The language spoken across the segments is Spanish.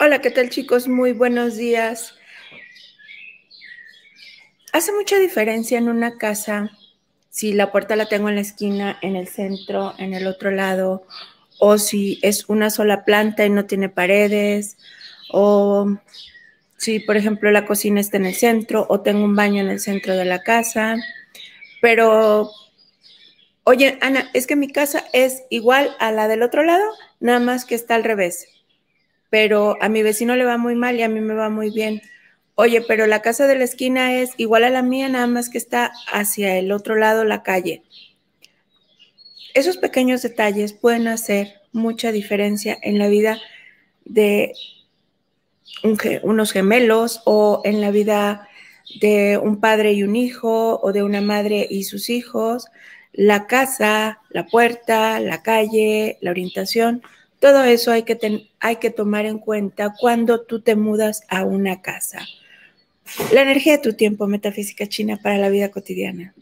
Hola, ¿qué tal chicos? Muy buenos días. Hace mucha diferencia en una casa si la puerta la tengo en la esquina, en el centro, en el otro lado, o si es una sola planta y no tiene paredes, o si, por ejemplo, la cocina está en el centro o tengo un baño en el centro de la casa. Pero, oye, Ana, es que mi casa es igual a la del otro lado, nada más que está al revés pero a mi vecino le va muy mal y a mí me va muy bien. Oye, pero la casa de la esquina es igual a la mía, nada más que está hacia el otro lado la calle. Esos pequeños detalles pueden hacer mucha diferencia en la vida de unos gemelos o en la vida de un padre y un hijo o de una madre y sus hijos. La casa, la puerta, la calle, la orientación todo eso hay que, hay que tomar en cuenta cuando tú te mudas a una casa. La energía de tu tiempo, metafísica china para la vida cotidiana.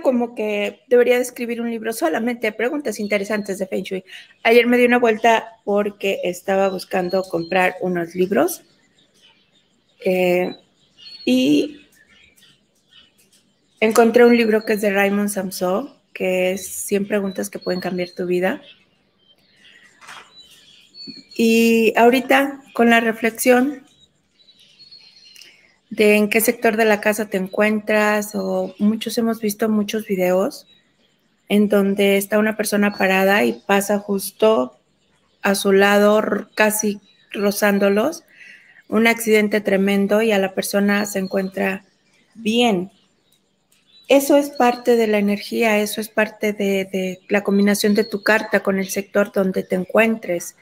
Como que debería escribir un libro solamente de preguntas interesantes de Feng Shui. Ayer me di una vuelta porque estaba buscando comprar unos libros eh, y encontré un libro que es de Raymond Samson, que es 100 preguntas que pueden cambiar tu vida. Y ahorita con la reflexión de en qué sector de la casa te encuentras o muchos hemos visto muchos videos en donde está una persona parada y pasa justo a su lado, casi rozándolos, un accidente tremendo y a la persona se encuentra bien. Eso es parte de la energía, eso es parte de, la combinación de tu carta con el sector donde te encuentres.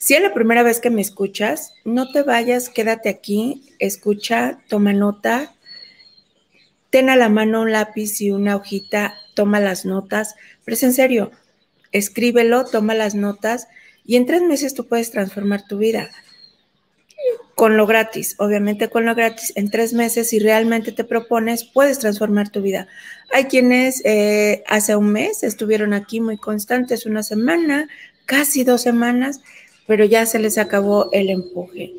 Si es la primera vez que me escuchas, no te vayas, quédate aquí, escucha, toma nota, ten a la mano un lápiz y una hojita, toma las notas, pero es en serio, escríbelo, toma las notas y en tres meses tú puedes transformar tu vida. Con lo gratis, obviamente con lo gratis, en tres meses, si realmente te propones, puedes transformar tu vida. Hay quienes eh, hace un mes estuvieron aquí muy constantes, una semana, casi dos semanas, pero ya se les acabó el empuje.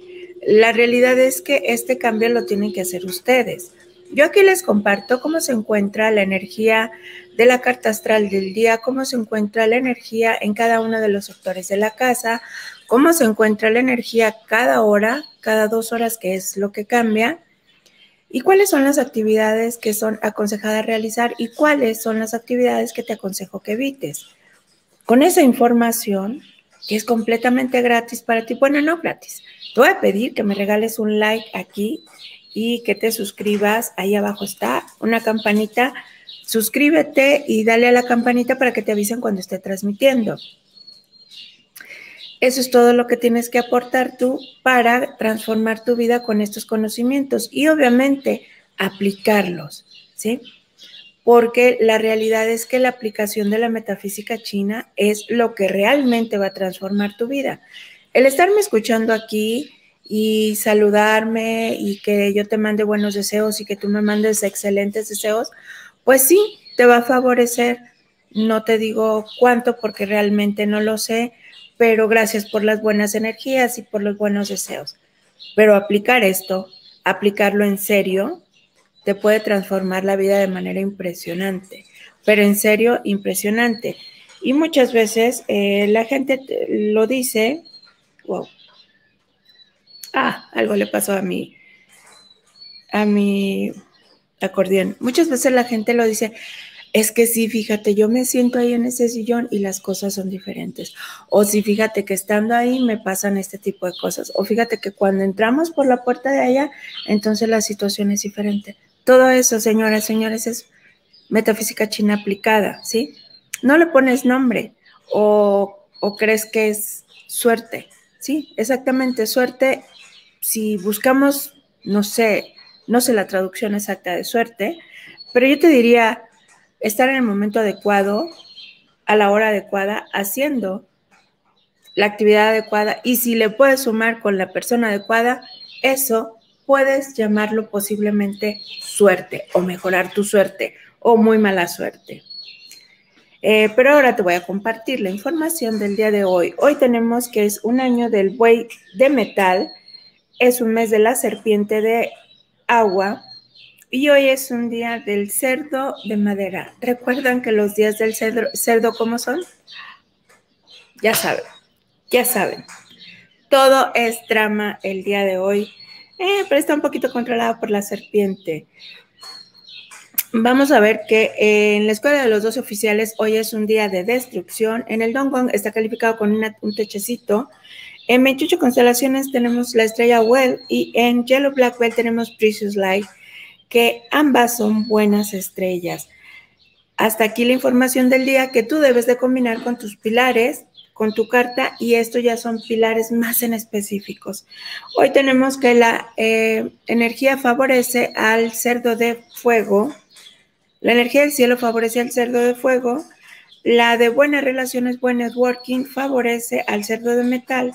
La realidad es que este cambio lo tienen que hacer ustedes. Yo aquí les comparto cómo se encuentra la energía de la carta astral del día, cómo se encuentra la energía en cada uno de los sectores de la casa, cómo se encuentra la energía cada hora, cada dos horas, que es lo que cambia, y cuáles son las actividades que son aconsejadas realizar y cuáles son las actividades que te aconsejo que evites. Con esa información, que es completamente gratis para ti, bueno, no gratis, te voy a pedir que me regales un like aquí y que te suscribas. Ahí abajo está una campanita. Suscríbete y dale a la campanita para que te avisen cuando esté transmitiendo. Eso es todo lo que tienes que aportar tú para transformar tu vida con estos conocimientos y obviamente aplicarlos, ¿sí? porque la realidad es que la aplicación de la metafísica china es lo que realmente va a transformar tu vida. El estarme escuchando aquí y saludarme y que yo te mande buenos deseos y que tú me mandes excelentes deseos, pues sí, te va a favorecer. No te digo cuánto porque realmente no lo sé, pero gracias por las buenas energías y por los buenos deseos. Pero aplicar esto, aplicarlo en serio, te puede transformar la vida de manera impresionante, pero en serio, impresionante. Y muchas veces eh, la gente lo dice, wow, ah, algo le pasó a mí, a mi acordeón. Muchas veces la gente lo dice, es que sí, fíjate, yo me siento ahí en ese sillón y las cosas son diferentes. O sí, fíjate que estando ahí me pasan este tipo de cosas. O fíjate que cuando entramos por la puerta de allá, entonces la situación es diferente. Todo eso, señoras, señores, es metafísica china aplicada, ¿sí? No le pones nombre o, o crees que es suerte, ¿sí? Exactamente, suerte. Si buscamos, no sé, no sé la traducción exacta de suerte, pero yo te diría estar en el momento adecuado, a la hora adecuada, haciendo la actividad adecuada y si le puedes sumar con la persona adecuada, eso puedes llamarlo posiblemente suerte o mejorar tu suerte o muy mala suerte. Eh, pero ahora te voy a compartir la información del día de hoy. Hoy tenemos que es un año del buey de metal, es un mes de la serpiente de agua, y hoy es un día del cerdo de madera. ¿Recuerdan que los días del cerdo, cerdo cómo son? Ya saben, ya saben. Todo es drama el día de hoy, eh, pero está un poquito controlado por la serpiente. Vamos a ver que en la escuela de los dos oficiales hoy es un día de destrucción. En el Dongong está calificado con un techecito. En 28 constelaciones tenemos la estrella Well y en Yellow Black Belt tenemos Precious Light que ambas son buenas estrellas. Hasta aquí la información del día que tú debes de combinar con tus pilares, con tu carta, y esto ya son pilares más en específicos. Hoy tenemos que la eh, energía favorece al cerdo de fuego, la energía del cielo favorece al cerdo de fuego, la de buenas relaciones, buen networking favorece al cerdo de metal,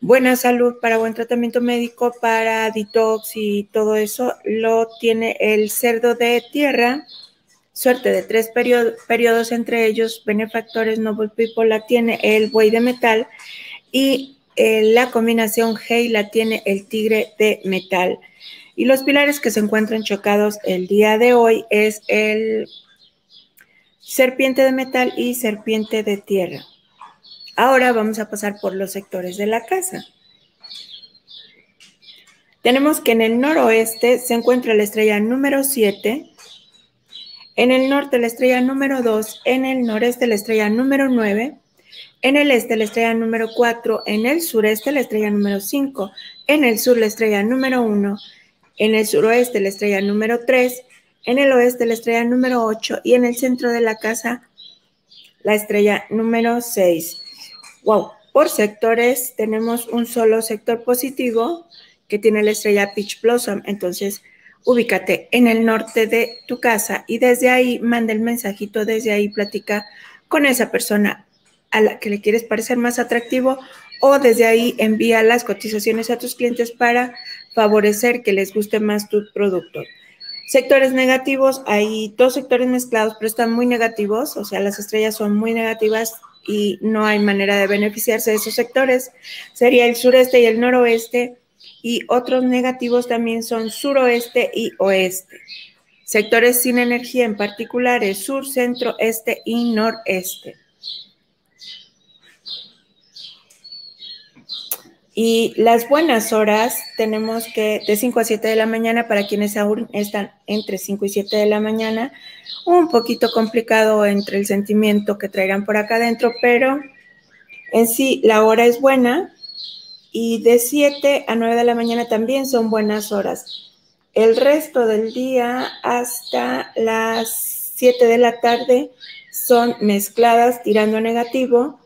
buena salud, para buen tratamiento médico, para detox y todo eso, lo tiene el cerdo de tierra. Suerte de tres periodos, entre ellos, benefactores, noble people, la tiene el buey de metal y eh, la combinación Hey la tiene el tigre de metal. Y los pilares que se encuentran chocados el día de hoy es el serpiente de metal y serpiente de tierra. Ahora vamos a pasar por los sectores de la casa. Tenemos que en el noroeste se encuentra la estrella número 7, en el norte la estrella número 2, en el noreste la estrella número 9, en el este la estrella número 4, en el sureste la estrella número 5, en el sur la estrella número 1, en el suroeste la estrella número 3, en el oeste la estrella número 8 y en el centro de la casa la estrella número 6. Wow, por sectores tenemos un solo sector positivo que tiene la estrella Peach Blossom. Entonces, ubícate en el norte de tu casa y desde ahí manda el mensajito, desde ahí platica con esa persona a la que le quieres parecer más atractivo o desde ahí envía las cotizaciones a tus clientes para favorecer que les guste más tu producto. Sectores negativos, hay dos sectores mezclados, pero están muy negativos, o sea, las estrellas son muy negativas y no hay manera de beneficiarse de esos sectores. Sería el sureste y el noroeste y otros negativos también son suroeste y oeste. Sectores sin energía en particular es sur, centro, este y noreste. Y las buenas horas tenemos que de 5 a 7 de la mañana para quienes aún están entre 5 y 7 de la mañana. Un poquito complicado entre el sentimiento que traerán por acá adentro, pero en sí la hora es buena y de 7 a 9 de la mañana también son buenas horas. El resto del día hasta las 7 de la tarde son mezcladas tirando negativo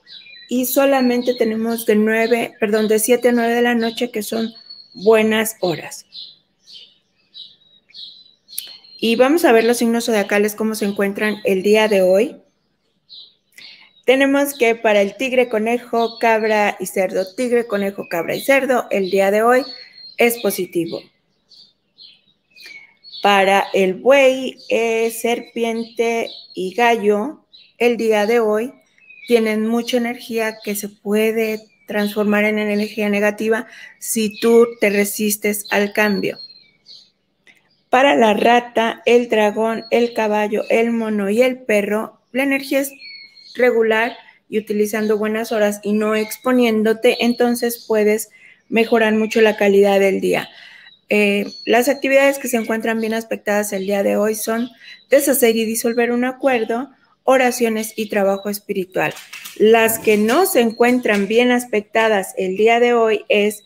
y solamente tenemos de 9, perdón, de 7 a 9 de la noche que son buenas horas. Y vamos a ver los signos zodiacales, cómo se encuentran el día de hoy. Tenemos que para el tigre, conejo, cabra y cerdo, tigre, conejo, cabra y cerdo, el día de hoy es positivo. Para el buey, eh, serpiente y gallo, el día de hoy tienen mucha energía que se puede transformar en energía negativa si tú te resistes al cambio. Para la rata, el dragón, el caballo, el mono y el perro, la energía es regular y utilizando buenas horas y no exponiéndote, entonces puedes mejorar mucho la calidad del día. Eh, las actividades que se encuentran bien aspectadas el día de hoy son deshacer y disolver un acuerdo, oraciones y trabajo espiritual. Las que no se encuentran bien aspectadas el día de hoy es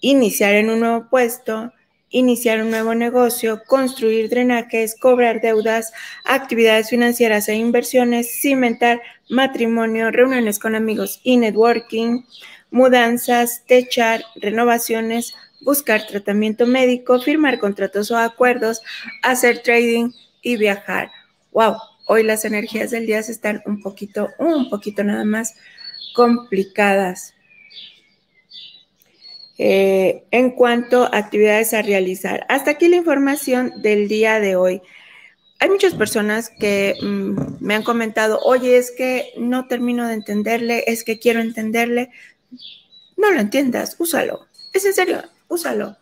iniciar en un nuevo puesto, iniciar un nuevo negocio, construir drenajes, cobrar deudas, actividades financieras e inversiones, cimentar matrimonio, reuniones con amigos y networking, mudanzas, techar, renovaciones, buscar tratamiento médico, firmar contratos o acuerdos, hacer trading y viajar. Wow, hoy las energías del día están un poquito, un poquito nada más complicadas. Eh, en cuanto a actividades a realizar. Hasta aquí la información del día de hoy. Hay muchas personas que mm, me han comentado, oye, es que no termino de entenderle, es que quiero entenderle. No lo entiendas, úsalo. Es en serio, úsalo.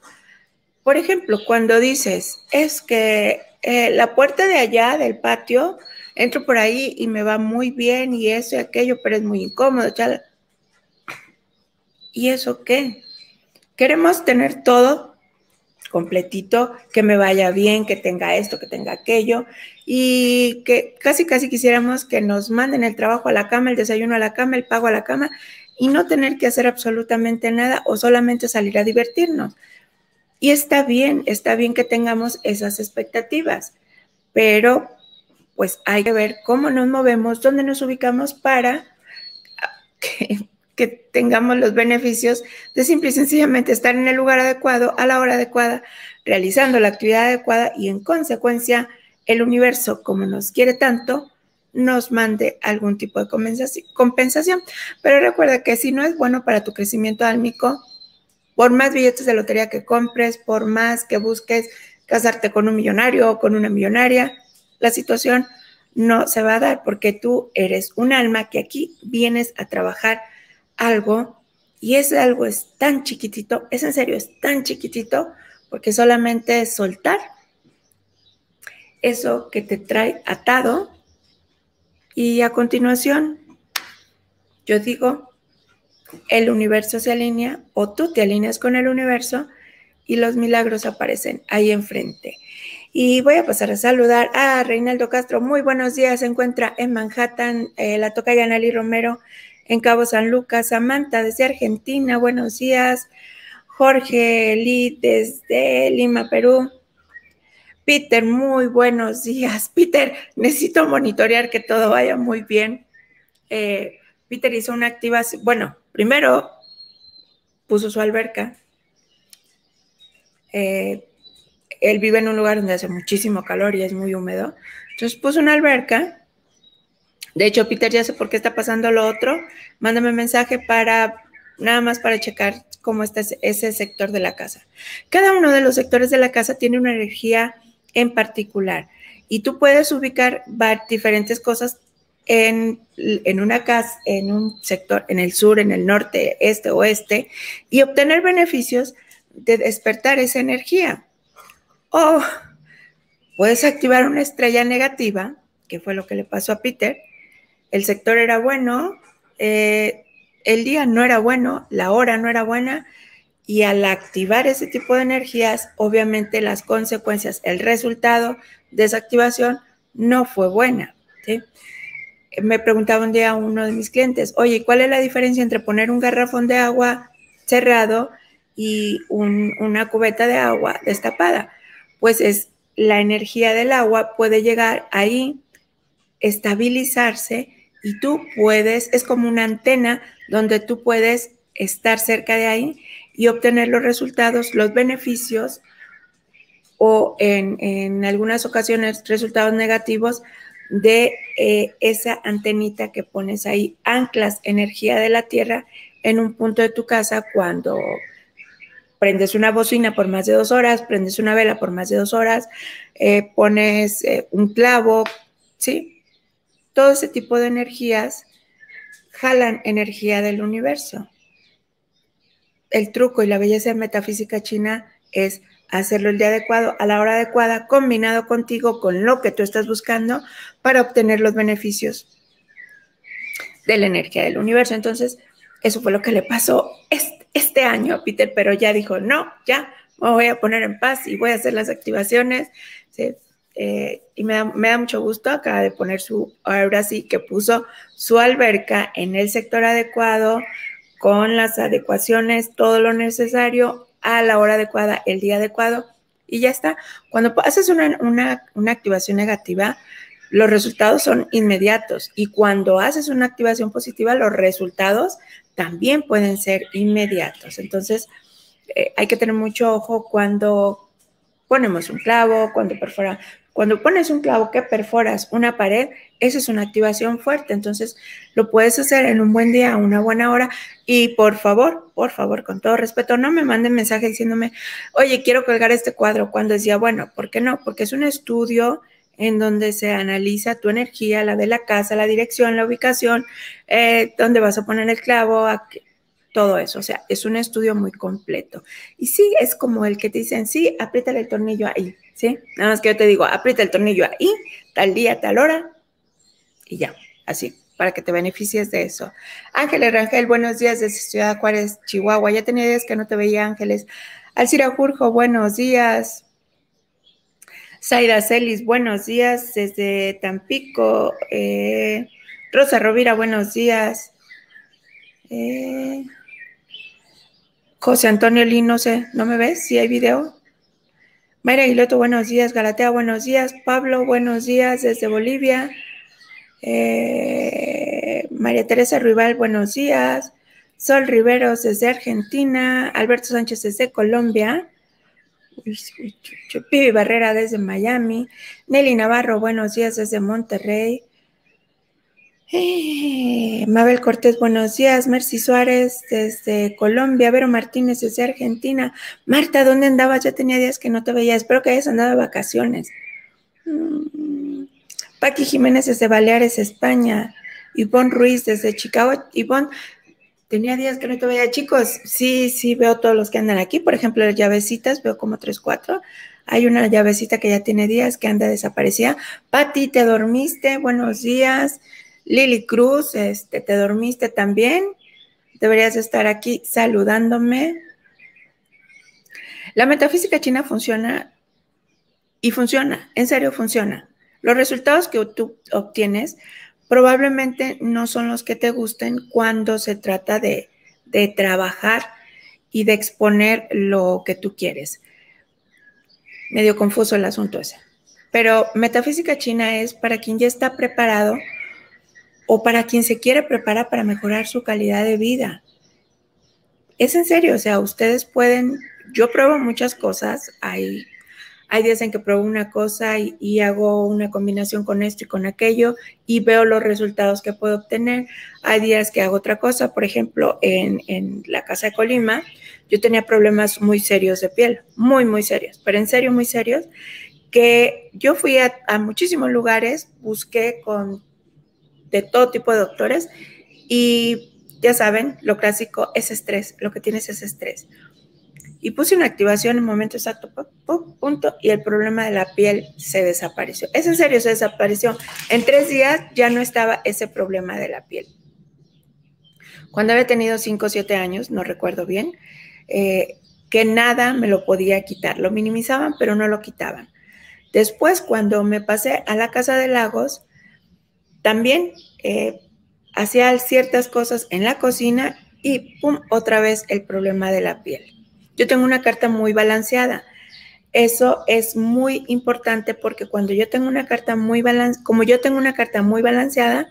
Por ejemplo, cuando dices, es que eh, la puerta de allá del patio, entro por ahí y me va muy bien y eso y aquello, pero es muy incómodo. ¿Y eso qué? Queremos tener todo completito, que me vaya bien, que tenga esto, que tenga aquello, y que casi, casi quisiéramos que nos manden el trabajo a la cama, el desayuno a la cama, el pago a la cama, y no tener que hacer absolutamente nada o solamente salir a divertirnos. Y está bien, está bien que tengamos esas expectativas, pero pues hay que ver cómo nos movemos, dónde nos ubicamos para que tengamos los beneficios de simple y sencillamente estar en el lugar adecuado, a la hora adecuada, realizando la actividad adecuada y en consecuencia el universo, como nos quiere tanto, nos mande algún tipo de compensación. Pero recuerda que si no es bueno para tu crecimiento álmico, por más billetes de lotería que compres, por más que busques casarte con un millonario o con una millonaria, la situación no se va a dar porque tú eres un alma que aquí vienes a trabajar algo y ese algo es tan chiquitito, es en serio, es tan chiquitito, porque solamente es soltar eso que te trae atado y a continuación yo digo, el universo se alinea o tú te alineas con el universo y los milagros aparecen ahí enfrente. Y voy a pasar a saludar a Reinaldo Castro. Muy buenos días. Se encuentra en Manhattan, eh, la toca Yanali Romero en Cabo San Lucas. Samantha desde Argentina, buenos días. Jorge Lee desde Lima, Perú. Peter, muy buenos días. Peter, necesito monitorear que todo vaya muy bien. Eh, Peter hizo una activación, bueno, primero puso su alberca. Eh, él vive en un lugar donde hace muchísimo calor y es muy húmedo. Entonces puso una alberca de hecho, Peter, ya sé por qué está pasando lo otro. Mándame mensaje para nada más para checar cómo está ese sector de la casa. Cada uno de los sectores de la casa tiene una energía en particular y tú puedes ubicar diferentes cosas en, en, una casa, en un sector, en el sur, en el norte, este, oeste, y obtener beneficios de despertar esa energía. O puedes activar una estrella negativa, que fue lo que le pasó a Peter, el sector era bueno, eh, el día no era bueno, la hora no era buena y al activar ese tipo de energías, obviamente las consecuencias, el resultado de esa activación no fue buena. Me preguntaba un día uno de mis clientes, oye, ¿cuál es la diferencia entre poner un garrafón de agua cerrado y una cubeta de agua destapada? Pues es la energía del agua puede llegar ahí, estabilizarse y tú puedes, es como una antena donde tú puedes estar cerca de ahí y obtener los resultados, los beneficios o en, algunas ocasiones resultados negativos de eh, esa antenita que pones ahí. Anclas energía de la tierra en un punto de tu casa cuando prendes una bocina por más de dos horas, prendes una vela por más de dos horas, eh, pones eh, un clavo, ¿sí? todo ese tipo de energías jalan energía del universo. El truco y la belleza metafísica china es hacerlo el día adecuado, a la hora adecuada, combinado contigo, con lo que tú estás buscando, para obtener los beneficios. de la energía del universo. Entonces, eso fue lo que le pasó este, este año Peter, pero ya dijo, no, ya me voy a poner en paz y voy a hacer las activaciones. Eh, y me da, me da, mucho gusto, acaba de poner su, ahora sí que puso su alberca en el sector adecuado, con las adecuaciones, todo lo necesario a la hora adecuada, el día adecuado, y ya está. Cuando haces una, una, una activación negativa, los resultados son inmediatos y cuando haces una activación positiva, los resultados también pueden ser inmediatos. Entonces, eh, hay que tener mucho ojo cuando ponemos un clavo, cuando perfora, cuando pones un clavo que perforas una pared, esa es una activación fuerte. Entonces, lo puedes hacer en un buen día, una buena hora. Y por favor, por favor, con todo respeto, no me manden mensaje diciéndome, oye, quiero colgar este cuadro. Cuando decía, bueno, ¿por qué no? Porque es un estudio en donde se analiza tu energía, la de la casa, la dirección, la ubicación, eh, dónde vas a poner el clavo, todo eso. O sea, es un estudio muy completo. Y sí, es como el que te dicen, sí, apriétale el tornillo ahí, ¿sí? Nada más que yo te digo, aprieta el tornillo ahí, tal día, tal hora, y ya, así, para que te beneficies de eso. Ángeles Rangel, buenos días desde Ciudad Juárez, Chihuahua. Ya tenía días que no te veía, Ángeles. Alcira Jurjo, buenos días. Zaira Celis, buenos días desde Tampico. Eh, Rosa Rovira, buenos días. Eh, José Antonio Lino, no sé, ¿no me ves? ¿Sí hay video? Mayra Aguiloto, buenos días. Galatea, buenos días. Pablo, buenos días desde Bolivia. Eh, María Teresa Ruibal, buenos días. Sol Riveros desde Argentina. Alberto Sánchez desde Colombia. Pibi Barrera desde Miami. Nelly Navarro, buenos días desde Monterrey. Eh, Mabel Cortés, buenos días. Mercy Suárez desde Colombia. Vero Martínez desde Argentina. Marta, ¿dónde andabas? Ya tenía días que no te veía. Espero que hayas andado de vacaciones. Mm, Paqui Jiménez desde Baleares, España. Ivonne Ruiz desde Chicago. Ivonne, Tenía días que no te veía, chicos. Sí, sí, veo todos los que andan aquí. Por ejemplo, las llavecitas, veo como tres, cuatro. Hay una llavecita que ya tiene días que anda desaparecida. Pati, ¿te dormiste? Buenos días. Lili Cruz, este, ¿te dormiste también? Deberías estar aquí saludándome. La metafísica china funciona y funciona, en serio funciona. Los resultados que tú obtienes probablemente no son los que te gusten cuando se trata de, trabajar y de exponer lo que tú quieres. Medio confuso el asunto ese. Pero metafísica china es para quien ya está preparado o para quien se quiere preparar para mejorar su calidad de vida. Es en serio, o sea, ustedes pueden, yo pruebo muchas cosas, hay hay días en que pruebo una cosa y, hago una combinación con esto y con aquello y veo los resultados que puedo obtener. Hay días que hago otra cosa. Por ejemplo, en, la casa de Colima, yo tenía problemas muy serios de piel, muy, muy serios, pero en serio, muy serios, que yo fui a, a muchísimos lugares, busqué con de todo tipo de doctores y ya saben, lo clásico es estrés, lo que tienes es estrés y puse una activación en el momento exacto, punto, y el problema de la piel se desapareció. Es en serio, se desapareció. En tres días ya no estaba ese problema de la piel. Cuando había tenido cinco o siete años, no recuerdo bien, eh, que nada me lo podía quitar. Lo minimizaban, pero no lo quitaban. Después, cuando me pasé a la casa de Lagos, también eh, hacía ciertas cosas en la cocina y pum, otra vez el problema de la piel. Yo tengo una carta muy balanceada. Eso es muy importante porque cuando yo tengo una carta muy balanceada, como yo tengo una carta muy balanceada,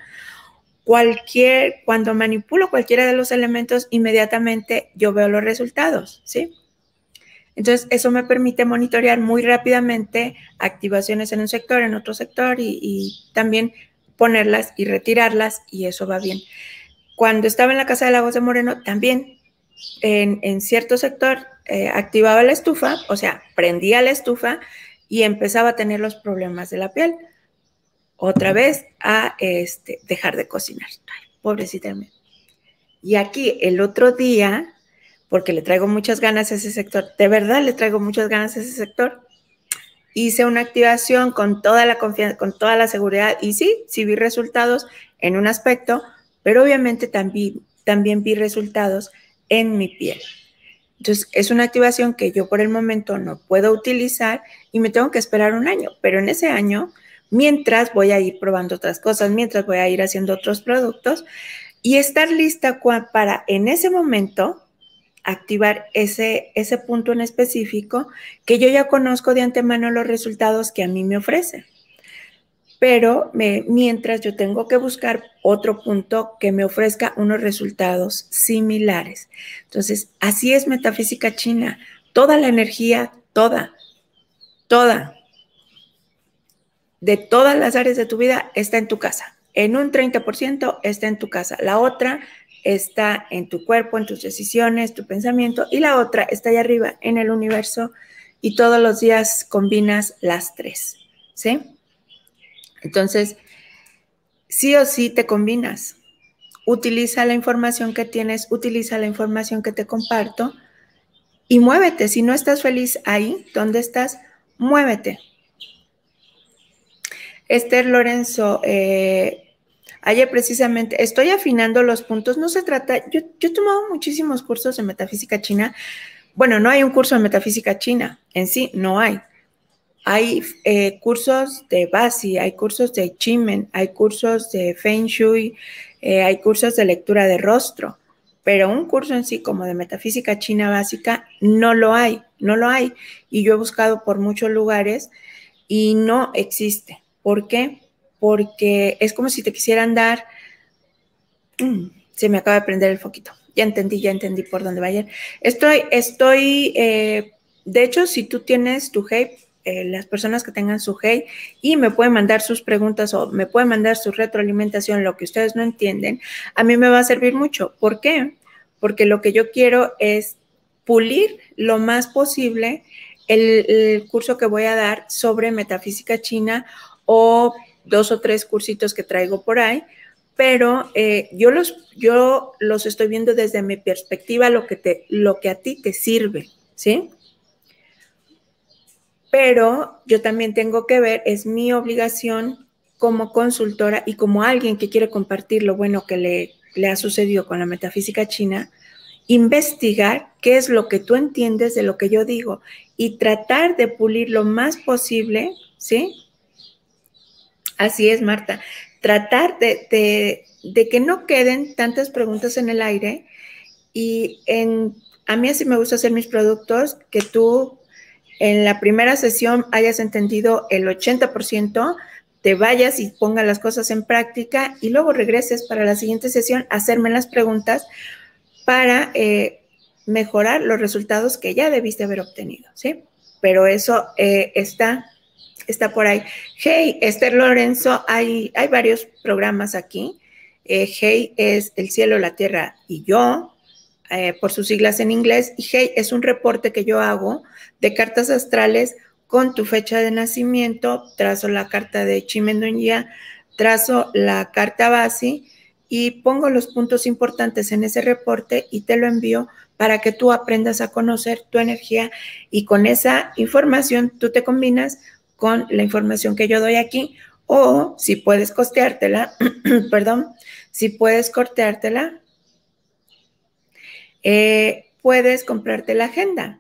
cualquier, cuando manipulo cualquiera de los elementos, inmediatamente yo veo los resultados, ¿sí? Entonces, eso me permite monitorear muy rápidamente activaciones en un sector, en otro sector y, y también ponerlas y retirarlas y eso va bien. Cuando estaba en la Casa de Lagos de Moreno, también en, cierto sector eh, activaba la estufa, o sea, prendía la estufa y empezaba a tener los problemas de la piel. Otra vez a este, dejar de cocinar. Ay, pobrecita mía. Y aquí el otro día, porque le traigo muchas ganas a ese sector, de verdad le traigo muchas ganas a ese sector, hice una activación con toda la confianza, con toda la seguridad y sí, sí vi resultados en un aspecto, pero obviamente también, también vi resultados en mi piel. Entonces, es una activación que yo por el momento no puedo utilizar y me tengo que esperar un año, pero en ese año, mientras voy a ir probando otras cosas, mientras voy a ir haciendo otros productos y estar lista para en ese momento activar ese, ese punto en específico que yo ya conozco de antemano los resultados que a mí me ofrecen pero mientras yo tengo que buscar otro punto que me ofrezca unos resultados similares. Entonces, así es metafísica china. Toda la energía, toda, toda, de todas las áreas de tu vida está en tu casa. En un 30% está en tu casa. La otra está en tu cuerpo, en tus decisiones, tu pensamiento. Y la otra está allá arriba, en el universo. Y todos los días combinas las tres. ¿Sí? Entonces, sí o sí te combinas. Utiliza la información que tienes, utiliza la información que te comparto y muévete. Si no estás feliz ahí, ¿dónde estás? Muévete. Esther Lorenzo, eh, ayer precisamente estoy afinando los puntos. No se trata, yo, yo he tomado muchísimos cursos de metafísica china. Bueno, no hay un curso de metafísica china en sí, no hay hay eh, cursos de Basi, hay cursos de Chimen, hay cursos de Feng Shui, eh, hay cursos de lectura de rostro, pero un curso en sí como de metafísica china básica no lo hay, no lo hay. Y yo he buscado por muchos lugares y no existe. ¿Por qué? Porque es como si te quisieran dar... Mm, se me acaba de prender el foquito. Ya entendí, ya entendí por dónde va a ir. Estoy, estoy, eh, de hecho, si tú tienes tu Hey, eh, las personas que tengan su hate y me pueden mandar sus preguntas o me pueden mandar su retroalimentación, lo que ustedes no entienden, a mí me va a servir mucho. ¿Por qué? Porque lo que yo quiero es pulir lo más posible el, curso que voy a dar sobre metafísica china o dos o tres cursitos que traigo por ahí, pero eh, yo, los, yo los estoy viendo desde mi perspectiva, lo que, te, lo que a ti te sirve, ¿sí? Pero yo también tengo que ver, es mi obligación como consultora y como alguien que quiere compartir lo bueno que le, le ha sucedido con la metafísica china, investigar qué es lo que tú entiendes de lo que yo digo y tratar de pulir lo más posible, ¿sí? Así es, Marta. Tratar de, de, que no queden tantas preguntas en el aire y en, a mí así me gusta hacer mis productos, que tú en la primera sesión hayas entendido el 80%, te vayas y pongas las cosas en práctica y luego regreses para la siguiente sesión a hacerme las preguntas para eh, mejorar los resultados que ya debiste haber obtenido, ¿sí? Pero eso eh, está, está por ahí. Hey, Esther Lorenzo, hay, hay varios programas aquí. Eh, hey es el cielo, la tierra y yo, por sus siglas en inglés. Y Hey es un reporte que yo hago de cartas astrales con tu fecha de nacimiento, trazo la carta de Chimendoña, trazo la carta base y pongo los puntos importantes en ese reporte y te lo envío para que tú aprendas a conocer tu energía y con esa información tú te combinas con la información que yo doy aquí o si puedes costeártela, perdón, si puedes corteártela, eh, puedes comprarte la agenda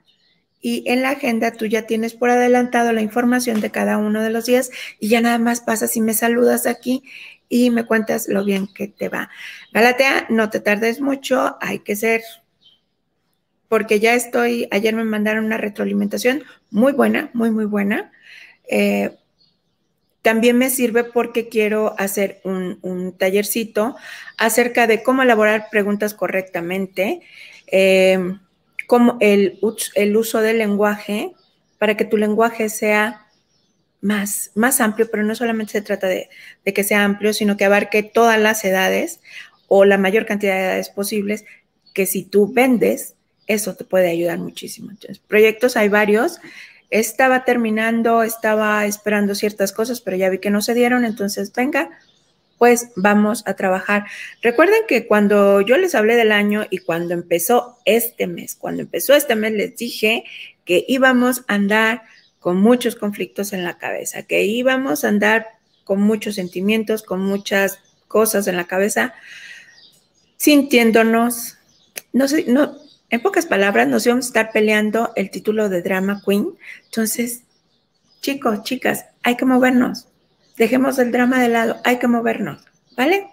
y en la agenda tú ya tienes por adelantado la información de cada uno de los días y ya nada más pasas y me saludas aquí y me cuentas lo bien que te va. Galatea, no te tardes mucho, hay que ser, porque ya estoy, ayer me mandaron una retroalimentación muy buena, muy, muy buena. Eh, también me sirve porque quiero hacer un, un, tallercito acerca de cómo elaborar preguntas correctamente. Eh, como el, el uso del lenguaje para que tu lenguaje sea más, más amplio, pero no solamente se trata de, que sea amplio, sino que abarque todas las edades o la mayor cantidad de edades posibles, que si tú vendes, eso te puede ayudar muchísimo. Entonces, proyectos hay varios. Estaba terminando, estaba esperando ciertas cosas, pero ya vi que no se dieron, entonces venga, pues vamos a trabajar. Recuerden que cuando yo les hablé del año y cuando empezó este mes, cuando empezó este mes les dije que íbamos a andar con muchos conflictos en la cabeza, que íbamos a andar con muchos sentimientos, con muchas cosas en la cabeza, sintiéndonos, no sé, no, en pocas palabras, nos íbamos a estar peleando el título de Drama Queen. Entonces, chicos, chicas, hay que movernos. Dejemos el drama de lado, hay que movernos, ¿vale?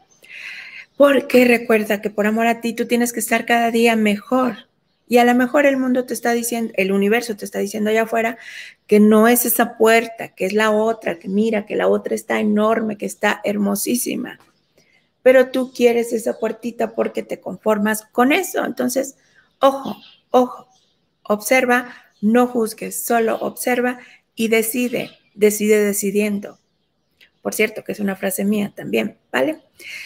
Porque recuerda que por amor a ti tú tienes que estar cada día mejor. Y a lo mejor el mundo te está diciendo, el universo te está diciendo allá afuera que no es esa puerta, que es la otra, que mira, que la otra está enorme, que está hermosísima. Pero tú quieres esa puertita porque te conformas con eso. Entonces, ojo, ojo, observa, no juzgues, solo observa y decide, decide decidiendo. Por cierto, que es una frase mía también, ¿vale?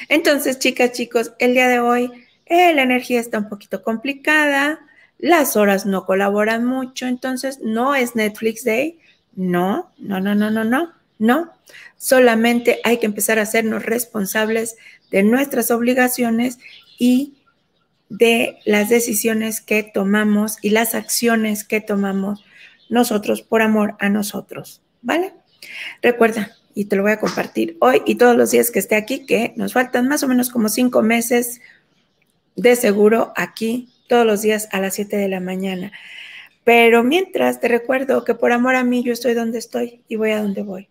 Entonces, chicas, chicos, el día de hoy eh, la energía está un poquito complicada, las horas no colaboran mucho, entonces no es Netflix Day, no, no, no, no, no, no, no. Solamente hay que empezar a hacernos responsables de nuestras obligaciones y de las decisiones que tomamos y las acciones que tomamos nosotros por amor a nosotros, ¿vale? Recuerda, y te lo voy a compartir hoy y todos los días que esté aquí, que nos faltan más o menos como cinco meses de seguro aquí todos los días a las 7 de la mañana. Pero mientras te recuerdo que por amor a mí yo estoy donde estoy y voy a donde voy.